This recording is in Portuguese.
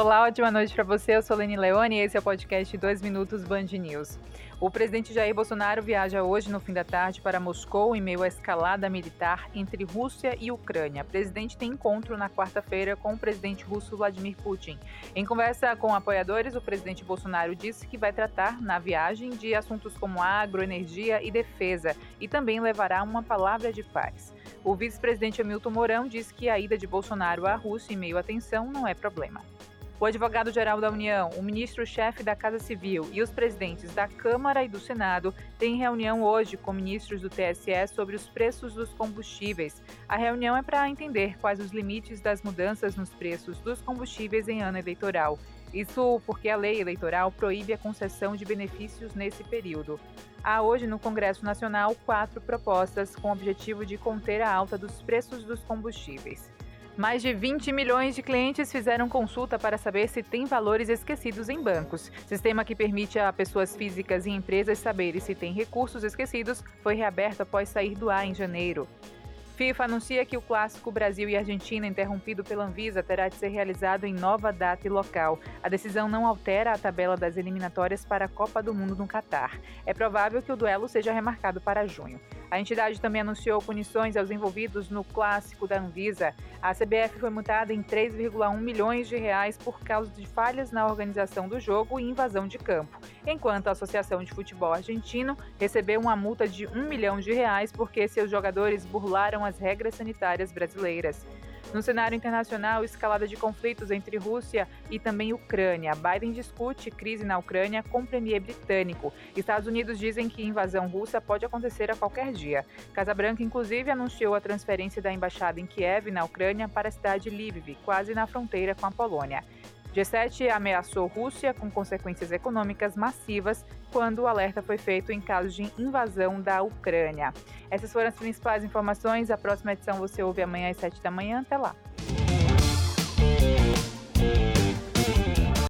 Olá, ótima noite para você. Eu sou Lene Leone e esse é o podcast 2 Minutos Band News. O presidente Jair Bolsonaro viaja hoje, no fim da tarde, para Moscou em meio à escalada militar entre Rússia e Ucrânia. O presidente tem encontro na quarta-feira com o presidente russo Vladimir Putin. Em conversa com apoiadores, o presidente Bolsonaro disse que vai tratar na viagem de assuntos como agro, energia e defesa e também levará uma palavra de paz. O vice-presidente Hamilton Mourão disse que a ida de Bolsonaro à Rússia em meio à tensão não é problema. O advogado-geral da União, o ministro-chefe da Casa Civil e os presidentes da Câmara e do Senado têm reunião hoje com ministros do TSE sobre os preços dos combustíveis. A reunião é para entender quais os limites das mudanças nos preços dos combustíveis em ano eleitoral. Isso porque a lei eleitoral proíbe a concessão de benefícios nesse período. Há hoje no Congresso Nacional quatro propostas com o objetivo de conter a alta dos preços dos combustíveis. Mais de 20 milhões de clientes fizeram consulta para saber se tem valores esquecidos em bancos. Sistema que permite a pessoas físicas e empresas saberem se tem recursos esquecidos foi reaberto após sair do ar em janeiro. FIFA anuncia que o clássico Brasil e Argentina, interrompido pela Anvisa, terá de ser realizado em nova data e local. A decisão não altera a tabela das eliminatórias para a Copa do Mundo no Catar. É provável que o duelo seja remarcado para junho. A entidade também anunciou punições aos envolvidos no clássico da Anvisa. A CBF foi multada em 3,1 milhões de reais por causa de falhas na organização do jogo e invasão de campo, enquanto a Associação de Futebol Argentino recebeu uma multa de 1 milhão de reais porque seus jogadores burlaram as regras sanitárias brasileiras. No cenário internacional, escalada de conflitos entre Rússia e também Ucrânia. Biden discute crise na Ucrânia com o premier britânico. Estados Unidos dizem que invasão russa pode acontecer a qualquer dia. Casa Branca, inclusive, anunciou a transferência da embaixada em Kiev, na Ucrânia, para a cidade de Lviv, quase na fronteira com a Polônia. G7 ameaçou Rússia com consequências econômicas massivas quando o alerta foi feito em caso de invasão da Ucrânia. Essas foram as principais informações. A próxima edição você ouve amanhã às 7 da manhã. Até lá.